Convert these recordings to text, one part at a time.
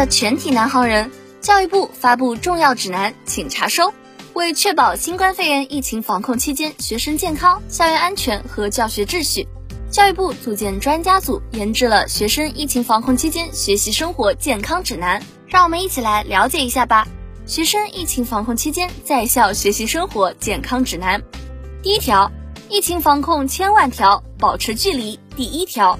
的全体南航人，教育部发布重要指南，请查收。为确保新冠肺炎疫情防控期间学生健康、校园安全和教学秩序，教育部组建专家组研制了《学生疫情防控期间学习生活健康指南》。让我们一起来了解一下吧。学生疫情防控期间在校学习生活健康指南，第一条，疫情防控千万条，保持距离。第一条，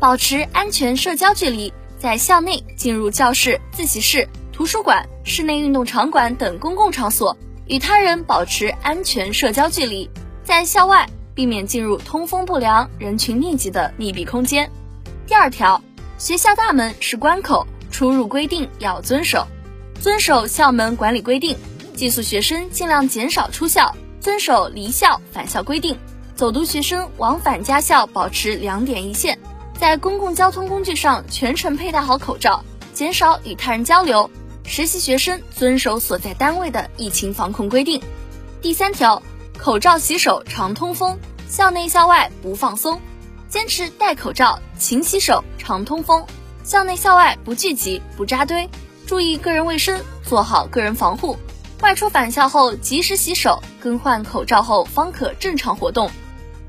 保持安全社交距离，在校内进入教室、自习室、图书馆、室内运动场馆等公共场所。与他人保持安全社交距离，在校外避免进入通风不良、人群密集的密闭空间。第二条，学校大门是关口，出入规定要遵守，遵守校门管理规定。寄宿学生尽量减少出校，遵守离校返校规定。走读学生往返家校保持两点一线，在公共交通工具上全程佩戴好口罩，减少与他人交流。实习学生遵守所在单位的疫情防控规定。第三条，口罩洗手常通风，校内校外不放松，坚持戴口罩、勤洗手、常通风，校内校外不聚集、不扎堆，注意个人卫生，做好个人防护。外出返校后及时洗手、更换口罩后方可正常活动。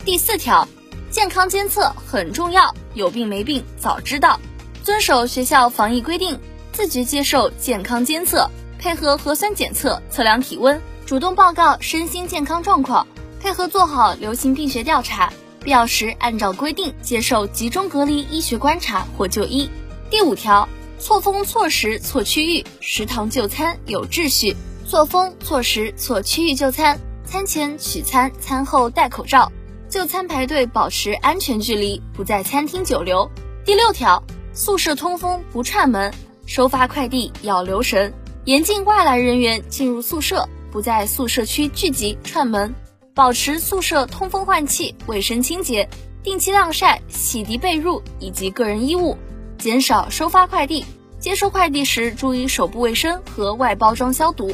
第四条，健康监测很重要，有病没病早知道，遵守学校防疫规定。自觉接受健康监测，配合核酸检测测量体温，主动报告身心健康状况，配合做好流行病学调查，必要时按照规定接受集中隔离医学观察或就医。第五条，错峰错时错区域，食堂就餐有秩序。错峰错时错区域就餐，餐前取餐，餐后戴口罩，就餐排队保持安全距离，不在餐厅久留。第六条，宿舍通风不串门。收发快递要留神，严禁外来人员进入宿舍，不在宿舍区聚集串门，保持宿舍通风换气、卫生清洁，定期晾晒、洗涤被褥以及个人衣物，减少收发快递。接收快递时注意手部卫生和外包装消毒。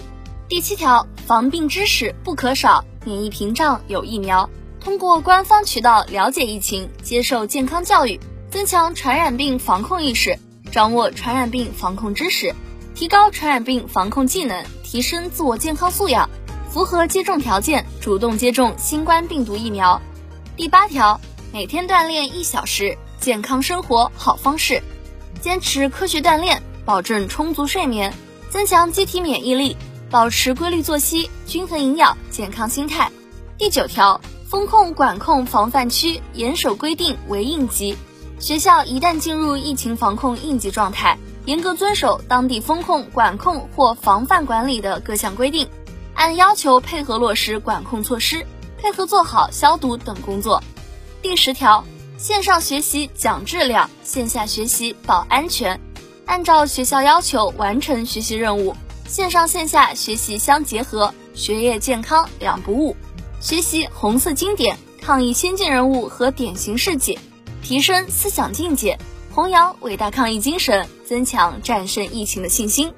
第七条，防病知识不可少，免疫屏障有疫苗，通过官方渠道了解疫情，接受健康教育，增强传染病防控意识。掌握传染病防控知识，提高传染病防控技能，提升自我健康素养，符合接种条件，主动接种新冠病毒疫苗。第八条，每天锻炼一小时，健康生活好方式。坚持科学锻炼，保证充足睡眠，增强机体免疫力，保持规律作息，均衡营养，健康心态。第九条，风控管控防范区严守规定为应急。学校一旦进入疫情防控应急状态，严格遵守当地风控、管控或防范管理的各项规定，按要求配合落实管控措施，配合做好消毒等工作。第十条，线上学习讲质量，线下学习保安全，按照学校要求完成学习任务，线上线下学习相结合，学业健康两不误，学习红色经典、抗疫先进人物和典型事迹。提升思想境界，弘扬伟大抗疫精神，增强战胜疫情的信心。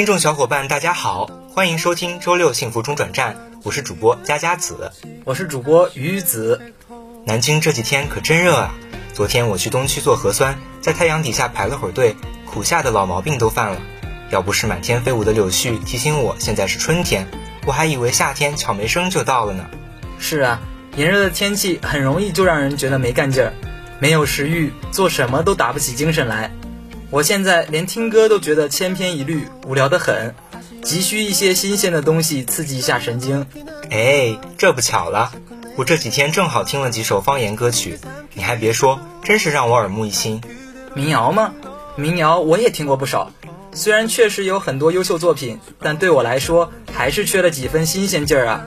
听众小伙伴，大家好，欢迎收听周六幸福中转站，我是主播佳佳子，我是主播鱼子。南京这几天可真热啊！昨天我去东区做核酸，在太阳底下排了会儿队，苦夏的老毛病都犯了。要不是满天飞舞的柳絮提醒我现在是春天，我还以为夏天悄没声就到了呢。是啊，炎热的天气很容易就让人觉得没干劲儿，没有食欲，做什么都打不起精神来。我现在连听歌都觉得千篇一律，无聊得很，急需一些新鲜的东西刺激一下神经。哎，这不巧了，我这几天正好听了几首方言歌曲，你还别说，真是让我耳目一新。民谣吗？民谣我也听过不少，虽然确实有很多优秀作品，但对我来说还是缺了几分新鲜劲儿啊。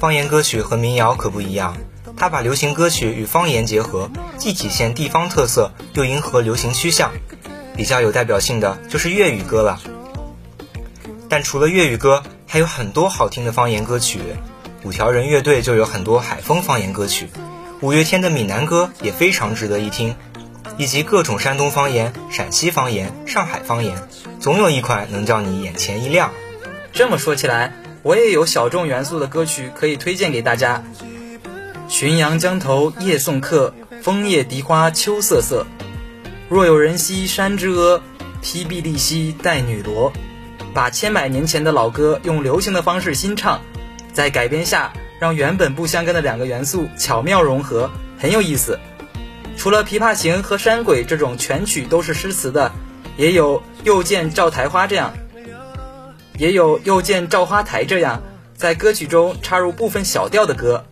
方言歌曲和民谣可不一样，它把流行歌曲与方言结合，既体现地方特色，又迎合流行趋向。比较有代表性的就是粤语歌了，但除了粤语歌，还有很多好听的方言歌曲。五条人乐队就有很多海风方言歌曲，五月天的闽南歌也非常值得一听，以及各种山东方言、陕西方言、上海方言，总有一款能叫你眼前一亮。这么说起来，我也有小众元素的歌曲可以推荐给大家。浔阳江头夜送客，枫叶荻花秋瑟瑟。若有人兮山之阿，披薜荔兮带女萝。把千百年前的老歌用流行的方式新唱，在改编下，让原本不相干的两个元素巧妙融合，很有意思。除了《琵琶行》和《山鬼》这种全曲都是诗词的，也有《又见照台花》这样，也有《又见照花台》这样，在歌曲中插入部分小调的歌。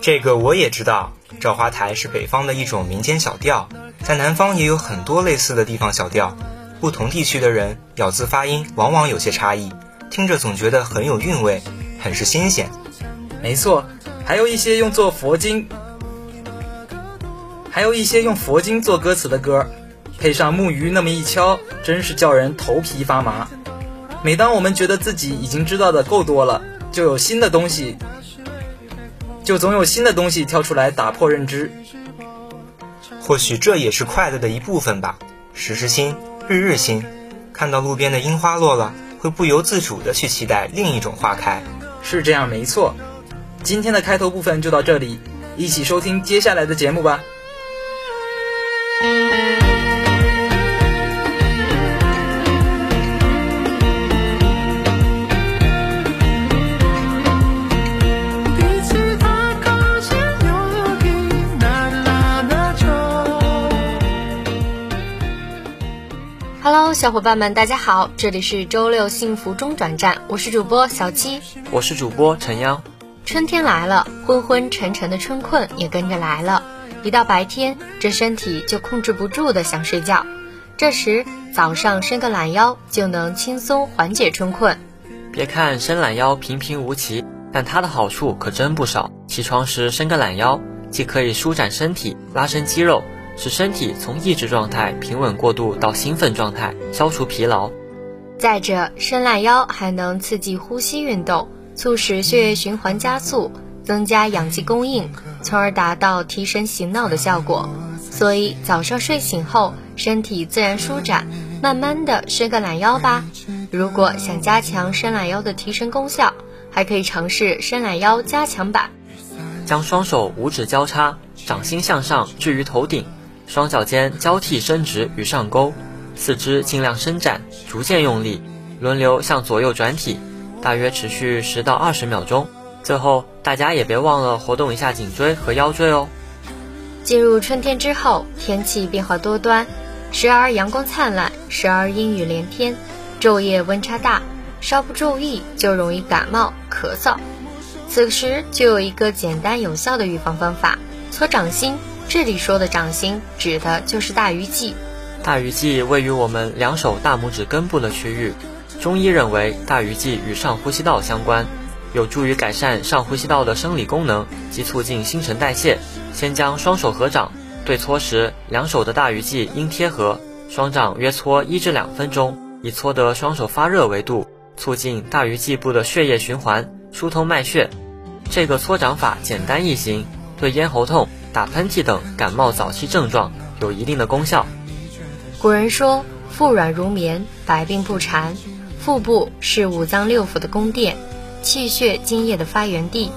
这个我也知道，照花台是北方的一种民间小调，在南方也有很多类似的地方小调。不同地区的人咬字发音往往有些差异，听着总觉得很有韵味，很是新鲜。没错，还有一些用做佛经，还有一些用佛经做歌词的歌，配上木鱼那么一敲，真是叫人头皮发麻。每当我们觉得自己已经知道的够多了，就有新的东西，就总有新的东西跳出来打破认知。或许这也是快乐的一部分吧，时时新。日日新，看到路边的樱花落了，会不由自主的去期待另一种花开。是这样，没错。今天的开头部分就到这里，一起收听接下来的节目吧。Hello，小伙伴们，大家好，这里是周六幸福中转站，我是主播小七，我是主播陈央。春天来了，昏昏沉沉的春困也跟着来了。一到白天，这身体就控制不住的想睡觉，这时早上伸个懒腰就能轻松缓解春困。别看伸懒腰平平无奇，但它的好处可真不少。起床时伸个懒腰，既可以舒展身体，拉伸肌肉。使身体从抑制状态平稳过渡到兴奋状态，消除疲劳。再者，伸懒腰还能刺激呼吸运动，促使血液循环加速，增加氧气供应，从而达到提神醒脑的效果。所以早上睡醒后，身体自然舒展，慢慢的伸个懒腰吧。如果想加强伸懒腰的提神功效，还可以尝试伸懒腰加强版。将双手五指交叉，掌心向上置于头顶。双脚尖交替伸直与上勾，四肢尽量伸展，逐渐用力，轮流向左右转体，大约持续十到二十秒钟。最后，大家也别忘了活动一下颈椎和腰椎哦。进入春天之后，天气变化多端，时而阳光灿烂，时而阴雨连天，昼夜温差大，稍不注意就容易感冒咳嗽。此时就有一个简单有效的预防方法：搓掌心。这里说的掌心指的就是大鱼际。大鱼际位于我们两手大拇指根部的区域。中医认为大鱼际与上呼吸道相关，有助于改善上呼吸道的生理功能及促进新陈代谢。先将双手合掌，对搓时，两手的大鱼际应贴合，双掌约搓一至两分钟，以搓得双手发热为度，促进大鱼际部的血液循环，疏通脉血。这个搓掌法简单易行，对咽喉痛。打喷嚏等感冒早期症状有一定的功效。古人说：“腹软如绵，百病不缠。”腹部是五脏六腑的宫殿，气血津液的发源地。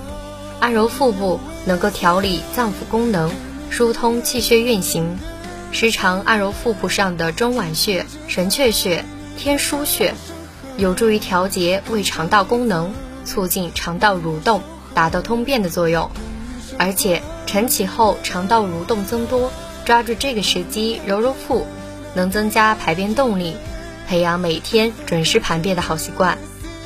按揉腹部能够调理脏腑功能，疏通气血运行。时常按揉腹部上的中脘穴、神阙穴、天枢穴，有助于调节胃肠道功能，促进肠道蠕动，达到通便的作用。而且晨起后肠道蠕动增多，抓住这个时机揉揉腹，能增加排便动力，培养每天准时排便的好习惯。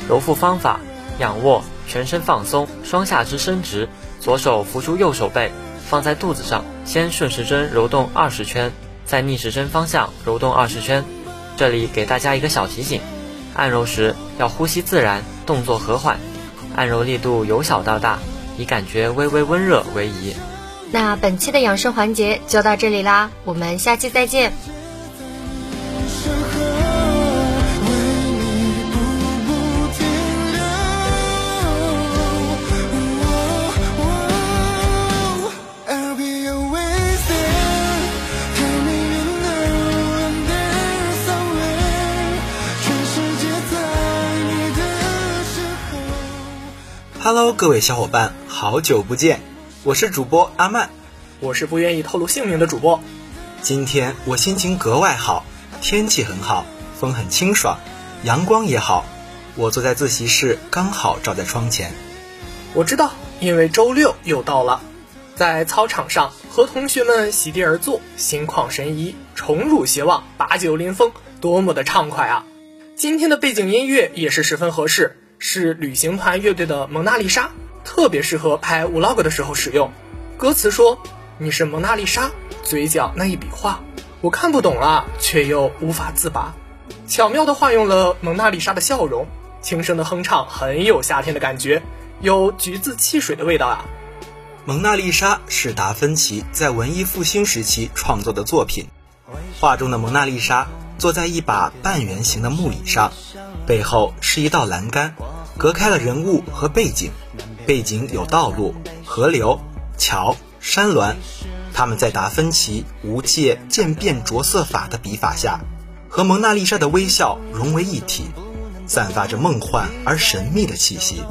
揉腹方法：仰卧，全身放松，双下肢伸直，左手扶住右手背，放在肚子上，先顺时针揉动二十圈，再逆时针方向揉动二十圈。这里给大家一个小提醒：按揉时要呼吸自然，动作和缓，按揉力度由小到大。以感觉微微温热为宜。那本期的养生环节就到这里啦我们下期再见。Hello，哈喽各位小伙伴好久不见。我是主播阿曼，我是不愿意透露姓名的主播。今天我心情格外好，天气很好，风很清爽，阳光也好。我坐在自习室，刚好照在窗前。我知道，因为周六又到了，在操场上和同学们席地而坐，心旷神怡，宠辱偕忘，把酒临风，多么的畅快啊！今天的背景音乐也是十分合适，是旅行团乐队的《蒙娜丽莎》，特别适合拍 vlog 的时候使用。歌词说：“你是蒙娜丽莎，嘴角那一笔画，我看不懂了，却又无法自拔。”巧妙地化用了蒙娜丽莎的笑容。轻声的哼唱很有夏天的感觉，有橘子汽水的味道啊。蒙娜丽莎是达芬奇在文艺复兴时期创作的作品。画中的蒙娜丽莎坐在一把半圆形的木椅上，背后是一道栏杆，隔开了人物和背景。背景有道路、河流、桥、山峦，他们在达芬奇无界渐变着色法的笔法下，和蒙娜丽莎的微笑融为一体。散发着梦幻而神秘的气息。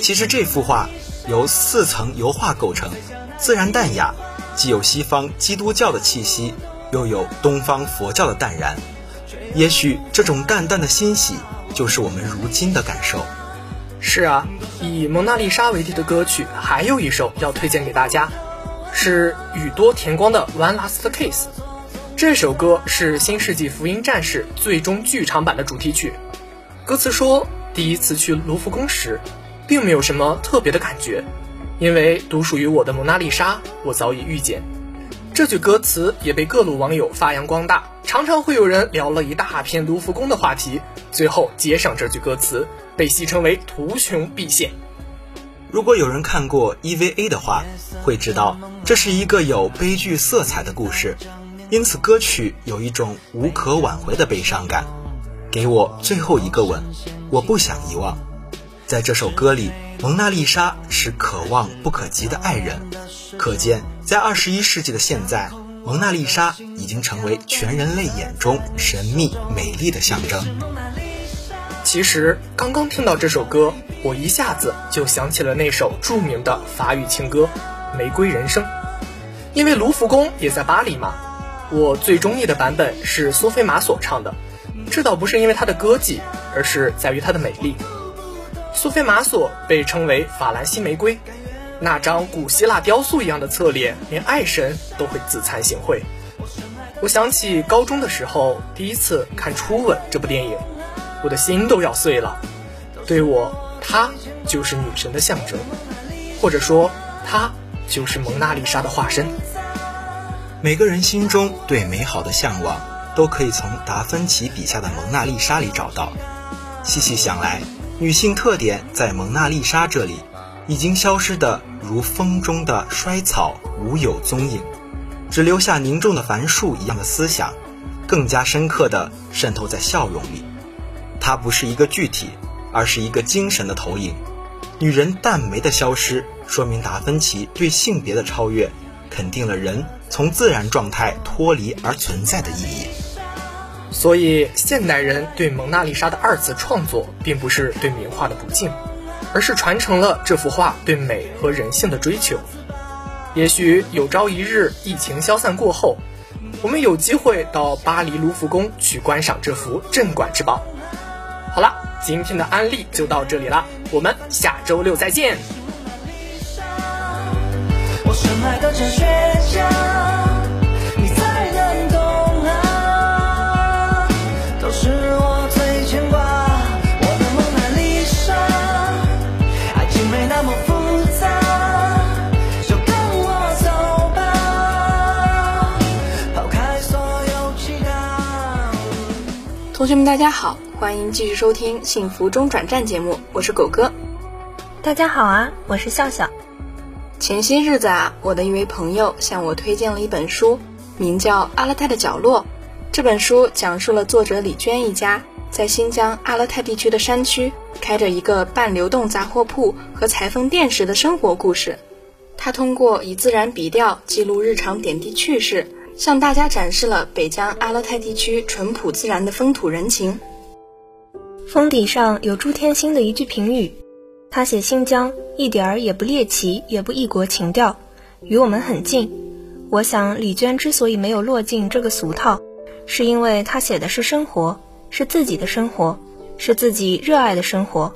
其实这幅画由四层油画构成，自然淡雅，既有西方基督教的气息，又有东方佛教的淡然。也许这种淡淡的欣喜，就是我们如今的感受。是啊，以蒙娜丽莎为题的歌曲还有一首要推荐给大家，是宇多田光的《One Last Kiss》。这首歌是《新世纪福音战士》最终剧场版的主题曲。歌词说，第一次去卢浮宫时，并没有什么特别的感觉，因为独属于我的蒙娜丽莎，我早已遇见。这句歌词也被各路网友发扬光大，常常会有人聊了一大片卢浮宫的话题，最后接上这句歌词，被戏称为图穷匕现。如果有人看过 EVA 的话，会知道这是一个有悲剧色彩的故事，因此歌曲有一种无可挽回的悲伤感。给我最后一个吻，我不想遗忘。在这首歌里，蒙娜丽莎是可望不可及的爱人，可见在二十一世纪的现在，蒙娜丽莎已经成为全人类眼中神秘美丽的象征。其实刚刚听到这首歌，我一下子就想起了那首著名的法语情歌《玫瑰人生》，因为卢浮宫也在巴黎嘛。我最中意的版本是苏菲玛所唱的。这倒不是因为她的歌技，而是在于她的美丽。苏菲玛索被称为法兰西玫瑰，那张古希腊雕塑一样的侧脸，连爱神都会自惭形秽。我想起高中的时候第一次看《初吻》这部电影，我的心都要碎了。对我，她就是女神的象征，或者说，她就是蒙娜丽莎的化身。每个人心中对美好的向往。都可以从达芬奇笔下的蒙娜丽莎里找到。细细想来，女性特点在蒙娜丽莎这里已经消失的如风中的衰草，无有踪影，只留下凝重的繁树一样的思想，更加深刻地渗透在笑容里。它不是一个具体，而是一个精神的投影。女人淡眉的消失，说明达芬奇对性别的超越，肯定了人从自然状态脱离而存在的意义。所以，现代人对蒙娜丽莎的二次创作，并不是对名画的不敬，而是传承了这幅画对美和人性的追求。也许有朝一日，疫情消散过后，我们有机会到巴黎卢浮宫去观赏这幅镇馆之宝。好了，今天的安利就到这里了，我们下周六再见。我深爱的。同学们，大家好，欢迎继续收听《幸福中转站》节目，我是狗哥。大家好啊，我是笑笑。前些日子啊，我的一位朋友向我推荐了一本书，名叫《阿勒泰的角落》。这本书讲述了作者李娟一家在新疆阿勒泰地区的山区开着一个半流动杂货铺和裁缝店时的生活故事。他通过以自然笔调记录日常点滴趣事。向大家展示了北疆阿勒泰地区淳朴自然的风土人情。封底上有朱天心的一句评语：“他写新疆一点儿也不猎奇，也不异国情调，与我们很近。我想李娟之所以没有落进这个俗套，是因为她写的是生活，是自己的生活，是自己热爱的生活。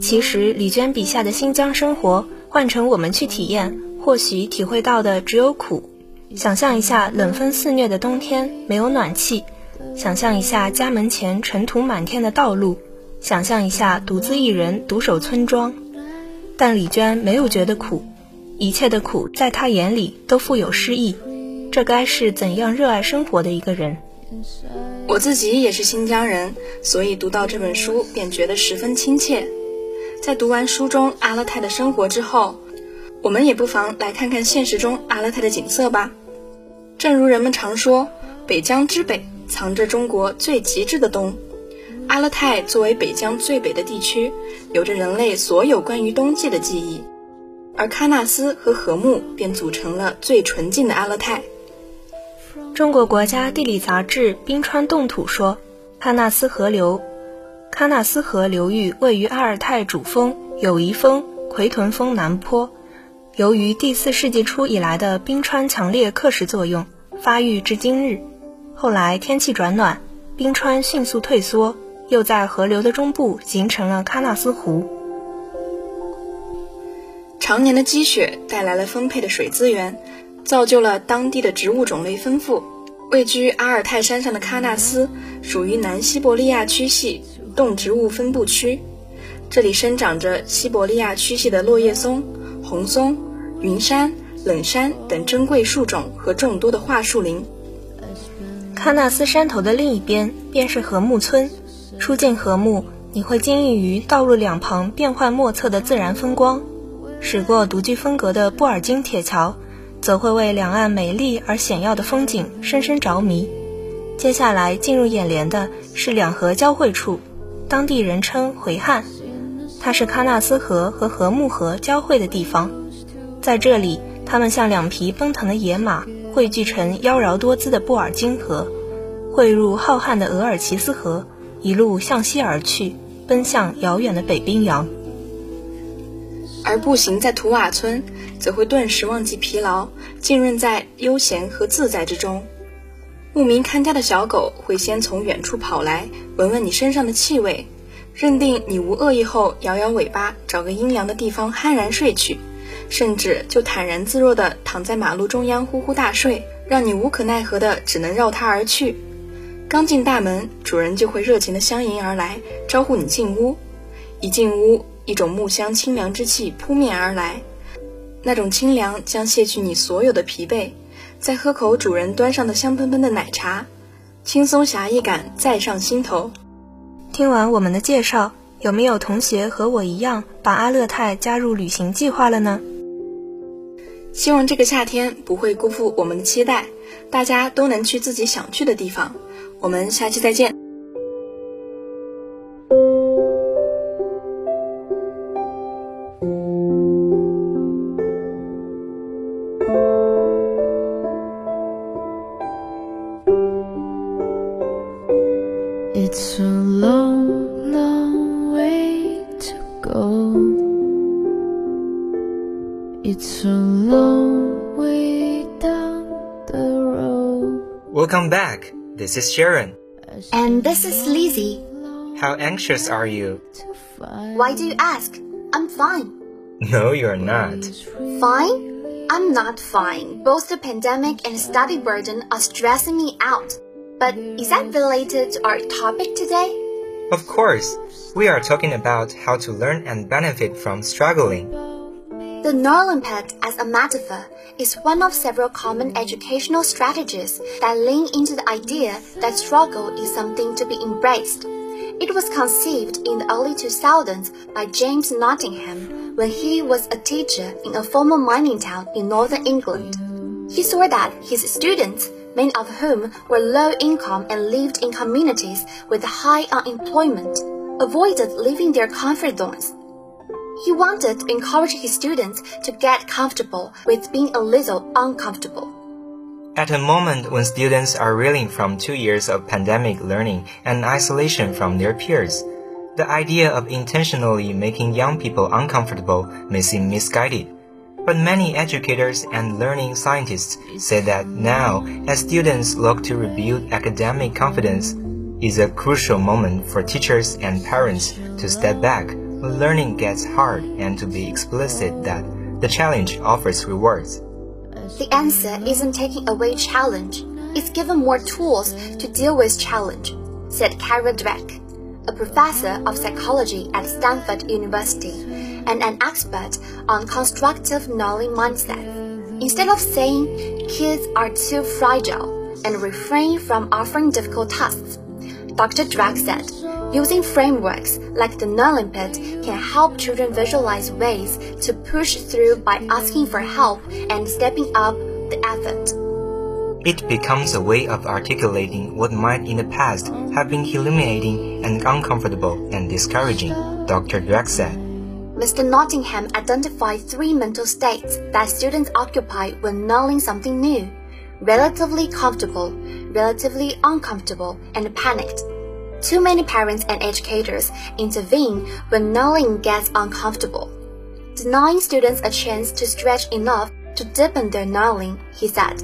其实李娟笔下的新疆生活，换成我们去体验，或许体会到的只有苦。想象一下冷风肆虐的冬天，没有暖气；想象一下家门前尘土满天的道路；想象一下独自一人独守村庄。但李娟没有觉得苦，一切的苦在她眼里都富有诗意。这该是怎样热爱生活的一个人？我自己也是新疆人，所以读到这本书便觉得十分亲切。在读完书中阿勒泰的生活之后，我们也不妨来看看现实中阿勒泰的景色吧。正如人们常说，北疆之北藏着中国最极致的冬。阿勒泰作为北疆最北的地区，有着人类所有关于冬季的记忆，而喀纳斯和禾木便组成了最纯净的阿勒泰。中国国家地理杂志《冰川冻土》说，喀纳斯河流，喀纳斯河流域位于阿尔泰主峰友谊峰奎屯峰南坡。由于第四世纪初以来的冰川强烈刻蚀作用，发育至今日。后来天气转暖，冰川迅速退缩，又在河流的中部形成了喀纳斯湖。常年的积雪带来了丰沛的水资源，造就了当地的植物种类丰富。位居阿尔泰山上的喀纳斯属于南西伯利亚区系动植物分布区，这里生长着西伯利亚区系的落叶松、红松。云杉、冷杉等珍贵树种和众多的桦树林。喀纳斯山头的另一边便是禾木村。出境禾木，你会惊异于道路两旁变幻莫测的自然风光；驶过独具风格的布尔津铁桥，则会为两岸美丽而险要的风景深深着迷。接下来进入眼帘的是两河交汇处，当地人称回汉，它是喀纳斯河和禾木河交汇的地方。在这里，它们像两匹奔腾的野马，汇聚成妖娆多姿的布尔津河，汇入浩瀚的额尔齐斯河，一路向西而去，奔向遥远的北冰洋。而步行在图瓦村，则会顿时忘记疲劳，浸润在悠闲和自在之中。牧民看家的小狗会先从远处跑来，闻闻你身上的气味，认定你无恶意后，摇摇尾巴，找个阴凉的地方酣然睡去。甚至就坦然自若地躺在马路中央呼呼大睡，让你无可奈何的只能绕它而去。刚进大门，主人就会热情地相迎而来，招呼你进屋。一进屋，一种木香清凉之气扑面而来，那种清凉将卸去你所有的疲惫。再喝口主人端上的香喷喷的奶茶，轻松侠义感再上心头。听完我们的介绍，有没有同学和我一样把阿勒泰加入旅行计划了呢？希望这个夏天不会辜负我们的期待，大家都能去自己想去的地方。我们下期再见。This is Sharon. And this is Lizzie. How anxious are you? Why do you ask? I'm fine. No, you're not. Fine? I'm not fine. Both the pandemic and study burden are stressing me out. But is that related to our topic today? Of course. We are talking about how to learn and benefit from struggling. The Norlimpet as a metaphor is one of several common educational strategies that lean into the idea that struggle is something to be embraced. It was conceived in the early 2000s by James Nottingham when he was a teacher in a former mining town in northern England. He saw that his students, many of whom were low income and lived in communities with high unemployment, avoided leaving their comfort zones he wanted to encourage his students to get comfortable with being a little uncomfortable. At a moment when students are reeling from two years of pandemic learning and isolation from their peers, The idea of intentionally making young people uncomfortable may seem misguided. But many educators and learning scientists say that now, as students look to rebuild academic confidence, is a crucial moment for teachers and parents to step back when learning gets hard and to be explicit that the challenge offers rewards. The answer isn't taking away challenge, it's given more tools to deal with challenge, said Kara Dweck a professor of psychology at Stanford University and an expert on constructive knowing mindset. Instead of saying kids are too fragile and refrain from offering difficult tasks, Dr. Dweck said, using frameworks like the Pit can help children visualize ways to push through by asking for help and stepping up the effort. It becomes a way of articulating what might in the past have been humiliating and uncomfortable and discouraging, Dr. Dweck said. Mr. Nottingham identified three mental states that students occupy when knowing something new relatively comfortable, relatively uncomfortable, and panicked. Too many parents and educators intervene when knowing gets uncomfortable, denying students a chance to stretch enough to deepen their knowing, he said.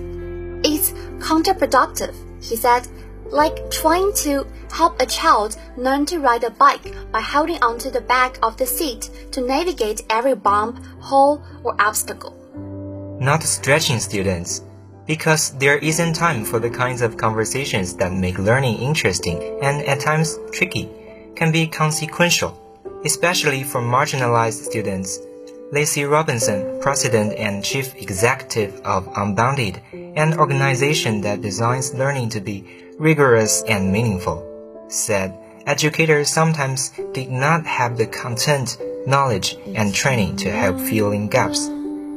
It's counterproductive, he said, like trying to help a child learn to ride a bike by holding onto the back of the seat to navigate every bump, hole, or obstacle. Not stretching students, because there isn't time for the kinds of conversations that make learning interesting and at times tricky, can be consequential, especially for marginalized students. Lacey Robinson, President and Chief Executive of Unbounded, an organization that designs learning to be rigorous and meaningful, said educators sometimes did not have the content, knowledge, and training to help fill in gaps,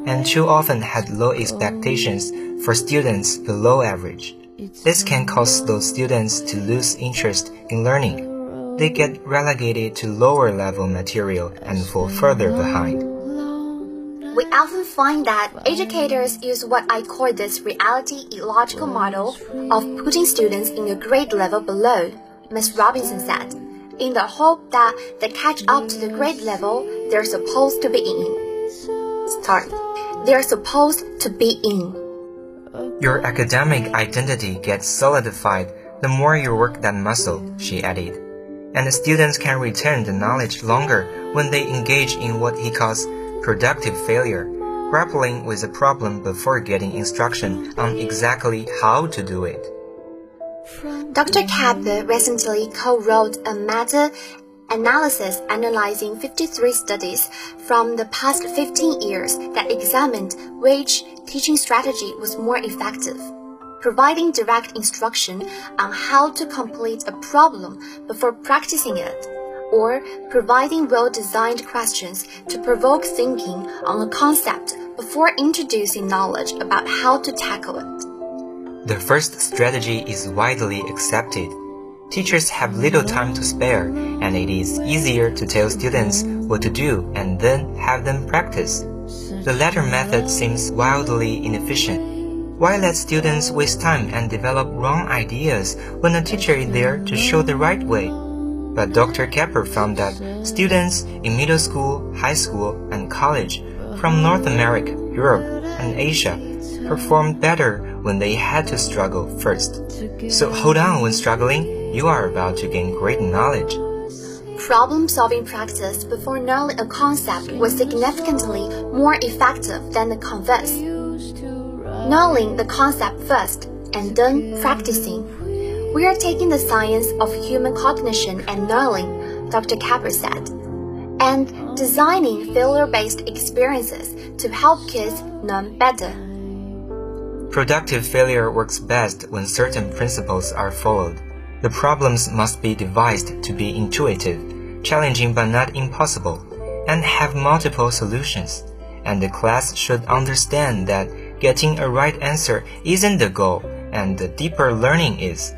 and too often had low expectations for students below average. This can cause those students to lose interest in learning. They get relegated to lower level material and fall further behind. We often find that educators use what I call this reality illogical model of putting students in a grade level below, Ms. Robinson said, in the hope that they catch up to the grade level they're supposed to be in. Sorry, they're supposed to be in. Your academic identity gets solidified the more you work that muscle, she added. And the students can retain the knowledge longer when they engage in what he calls productive failure, grappling with a problem before getting instruction on exactly how to do it. Dr. Kapper recently co-wrote a meta analysis analyzing 53 studies from the past 15 years that examined which teaching strategy was more effective, providing direct instruction on how to complete a problem before practicing it or providing well-designed questions to provoke thinking on a concept before introducing knowledge about how to tackle it. The first strategy is widely accepted. Teachers have little time to spare, and it is easier to tell students what to do and then have them practice. The latter method seems wildly inefficient. Why let students waste time and develop wrong ideas when a teacher is there to show the right way? But Dr. Kapper found that students in middle school, high school, and college from North America, Europe, and Asia performed better when they had to struggle first. So hold on when struggling, you are about to gain great knowledge. Problem solving practice before knowing a concept was significantly more effective than the converse. Knowing the concept first and then practicing we are taking the science of human cognition and knowing, Dr. Kapper said, and designing failure-based experiences to help kids learn better. Productive failure works best when certain principles are followed. The problems must be devised to be intuitive, challenging but not impossible, and have multiple solutions. And the class should understand that getting a right answer isn't the goal, and the deeper learning is.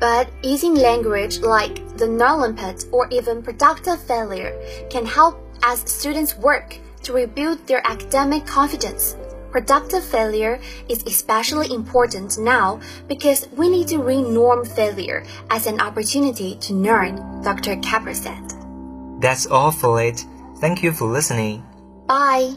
But using language like the Knowling Pit or even productive failure can help as students work to rebuild their academic confidence. Productive failure is especially important now because we need to renorm failure as an opportunity to learn, Dr. Kapper said. That's all for it. Thank you for listening. Bye.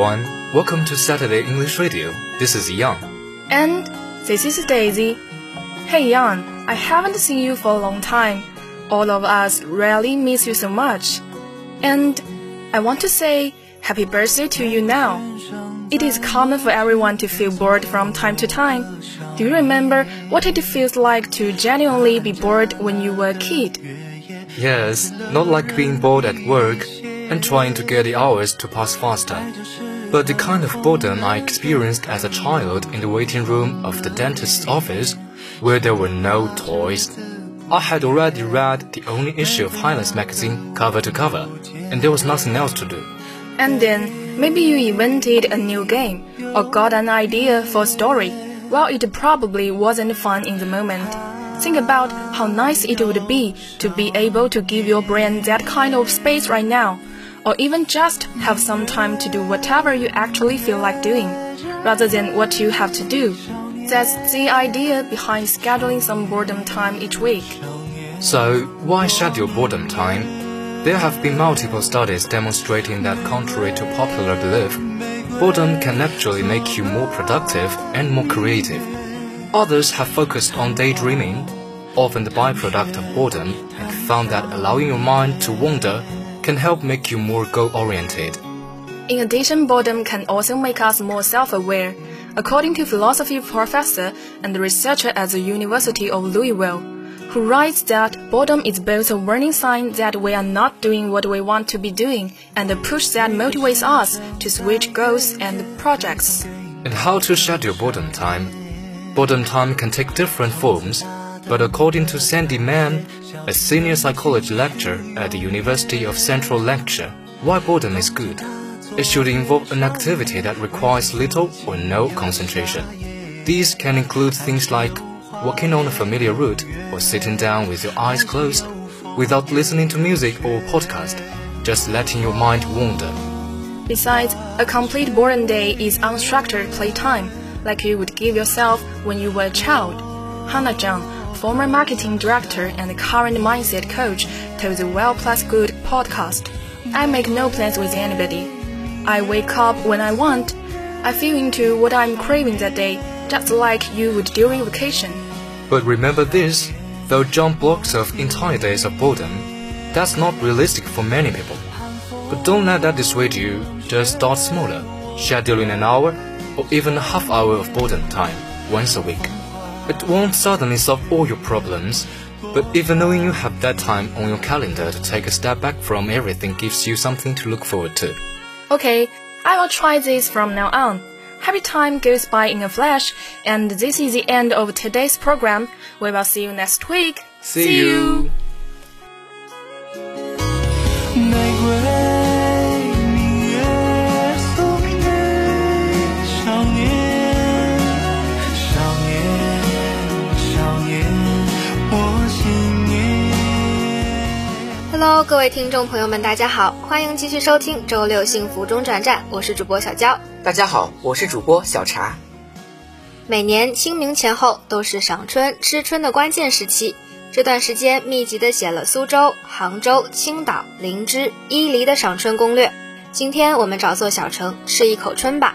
Everyone, welcome to Saturday English Radio. This is Yang. And this is Daisy. Hey Yang, I haven't seen you for a long time. All of us really miss you so much. And I want to say happy birthday to you now. It is common for everyone to feel bored from time to time. Do you remember what it feels like to genuinely be bored when you were a kid? Yes, not like being bored at work and trying to get the hours to pass faster, but the kind of boredom I experienced as a child in the waiting room of the dentist's office, where there were no toys. I had already read the only issue of Highlands magazine cover to cover, and there was nothing else to do. And then maybe you invented a new game or got an idea for a story. Well, it probably wasn't fun in the moment. Think about how nice it would be to be able to give your brain that kind of space right now, or even just have some time to do whatever you actually feel like doing, rather than what you have to do. That's the idea behind scheduling some boredom time each week. So, why schedule boredom time? There have been multiple studies demonstrating that contrary to popular belief, boredom can actually make you more productive and more creative. Others have focused on daydreaming, often the byproduct of boredom, and found that allowing your mind to wander can help make you more goal-oriented. In addition, boredom can also make us more self-aware, according to philosophy professor and researcher at the University of Louisville, who writes that boredom is both a warning sign that we are not doing what we want to be doing and a push that motivates us to switch goals and projects. And how to schedule boredom time? Boredom time can take different forms, but according to Sandy Mann, a senior psychology lecturer at the University of Central Lancashire, why boredom is good. It should involve an activity that requires little or no concentration. These can include things like walking on a familiar route or sitting down with your eyes closed without listening to music or podcast, just letting your mind wander. Besides, a complete boredom day is unstructured playtime, like you would give yourself when you were a child. Hannah Zhang, former marketing director and current mindset coach, told the Well Plus Good podcast, I make no plans with anybody. I wake up when I want. I feel into what I'm craving that day, just like you would during vacation. But remember this, though jump blocks of entire days of boredom, that's not realistic for many people. But don't let that dissuade you, just start smaller, scheduling an hour or even a half hour of boredom time once a week. It won't suddenly solve all your problems, but even knowing you have that time on your calendar to take a step back from everything gives you something to look forward to. Okay, I will try this from now on. Happy time goes by in a flash, and this is the end of today's program. We will see you next week. See you. 玫 Hello，各位听众朋友们，大家好，欢迎继续收听周六幸福中转站，我是主播小娇。大家好，我是主播小茶。每年清明前后都是赏春、吃春的关键时期，这段时间密集的写了苏州、杭州、青岛、林芝、伊犁的赏春攻略。今天我们找座小城吃一口春吧。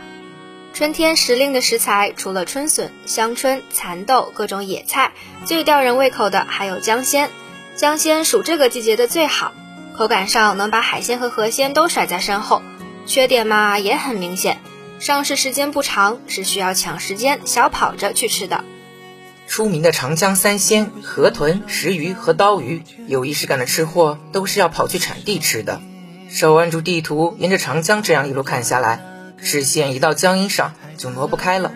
春天时令的食材，除了春笋、香椿、蚕豆各种野菜，最吊人胃口的还有姜鲜。江鲜属这个季节的最好，口感上能把海鲜和河鲜都甩在身后。缺点嘛也很明显，上市时间不长，是需要抢时间小跑着去吃的。出名的长江三鲜河豚、石鱼和刀鱼，有仪式感的吃货都是要跑去产地吃的。手按住地图，沿着长江这样一路看下来，视线一到江阴上就挪不开了。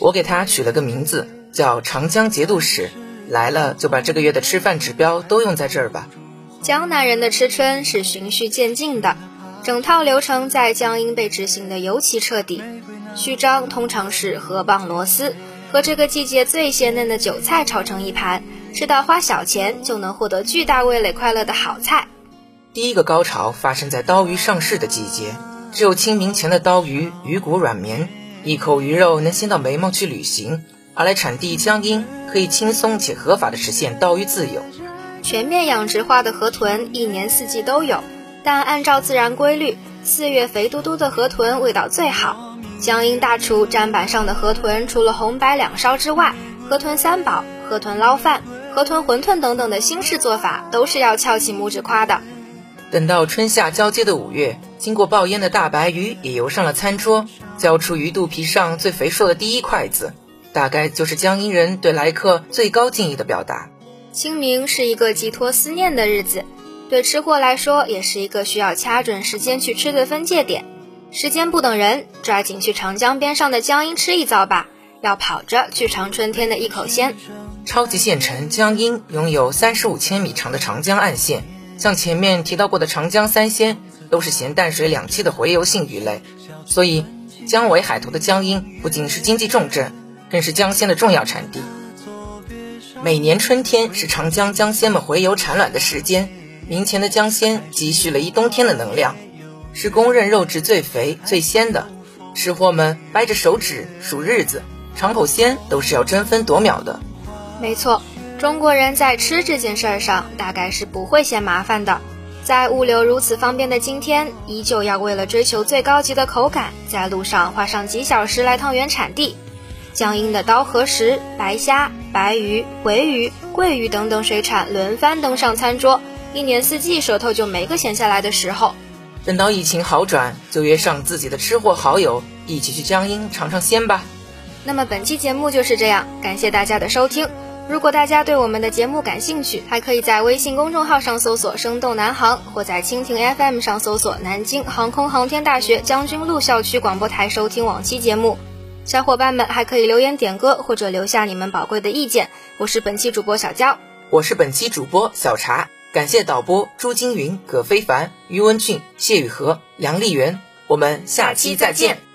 我给它取了个名字，叫《长江节度使》，来了就把这个月的吃饭指标都用在这儿吧。江南人的吃春是循序渐进的，整套流程在江阴被执行的尤其彻底。序章通常是河蚌螺丝和这个季节最鲜嫩的韭菜炒成一盘，吃到花小钱就能获得巨大味蕾快乐的好菜。第一个高潮发生在刀鱼上市的季节，只有清明前的刀鱼鱼骨软绵，一口鱼肉能鲜到眉毛去旅行。而来产地江阴，可以轻松且合法的实现刀鱼自由。全面养殖化的河豚一年四季都有，但按照自然规律，四月肥嘟嘟的河豚味道最好。江阴大厨砧板上的河豚，除了红白两烧之外，河豚三宝、河豚捞饭、河豚馄饨等等的新式做法，都是要翘起拇指夸的。等到春夏交接的五月，经过爆腌的大白鱼也游上了餐桌，交出鱼肚皮上最肥硕的第一筷子，大概就是江阴人对来客最高敬意的表达。清明是一个寄托思念的日子，对吃货来说，也是一个需要掐准时间去吃的分界点。时间不等人，抓紧去长江边上的江阴吃一遭吧！要跑着去尝春天的一口鲜。超级县城江阴拥有三十五千米长的长江岸线，像前面提到过的长江三鲜，都是咸淡水两栖的洄游性鱼类，所以江尾海图的江阴不仅是经济重镇，更是江鲜的重要产地。每年春天是长江江鲜们洄游产卵的时间，明前的江鲜积蓄了一冬天的能量，是公认肉质最肥最鲜的。吃货们掰着手指数日子，尝口鲜都是要争分夺秒的。没错，中国人在吃这件事儿上大概是不会嫌麻烦的。在物流如此方便的今天，依旧要为了追求最高级的口感，在路上花上几小时来趟原产地。江阴的刀河石、白虾、白鱼、鳜鱼、桂鱼等等水产轮番登上餐桌，一年四季舌头就没个闲下来的时候。等到疫情好转，就约上自己的吃货好友一起去江阴尝尝鲜吧。那么本期节目就是这样，感谢大家的收听。如果大家对我们的节目感兴趣，还可以在微信公众号上搜索“生动南航”，或在蜻蜓 FM 上搜索“南京航空航天大学将军路校区广播台”收听往期节目。小伙伴们还可以留言点歌，或者留下你们宝贵的意见。我是本期主播小娇，我是本期主播小茶。感谢导播朱金云、葛非凡、于文俊、谢雨禾、杨丽媛。我们下期再见。